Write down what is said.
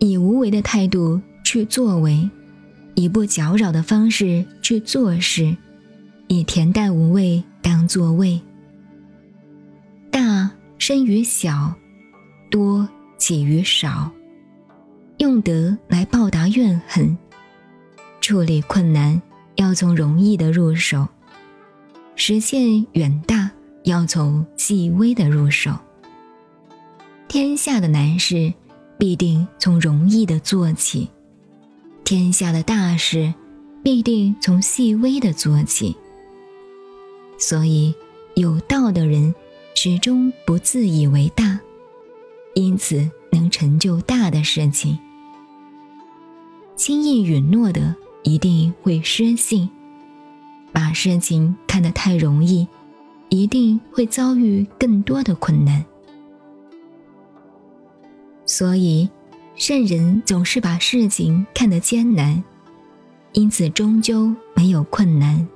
以无为的态度去作为，以不搅扰的方式去做事，以恬淡无味当作味。大生于小，多起于少。用德来报答怨恨，处理困难要从容易的入手，实现远大要从细微的入手。天下的难事必定从容易的做起，天下的大事必定从细微的做起。所以，有道的人始终不自以为大，因此能成就大的事情。轻易允诺的一定会失信，把事情看得太容易，一定会遭遇更多的困难。所以，圣人总是把事情看得艰难，因此终究没有困难。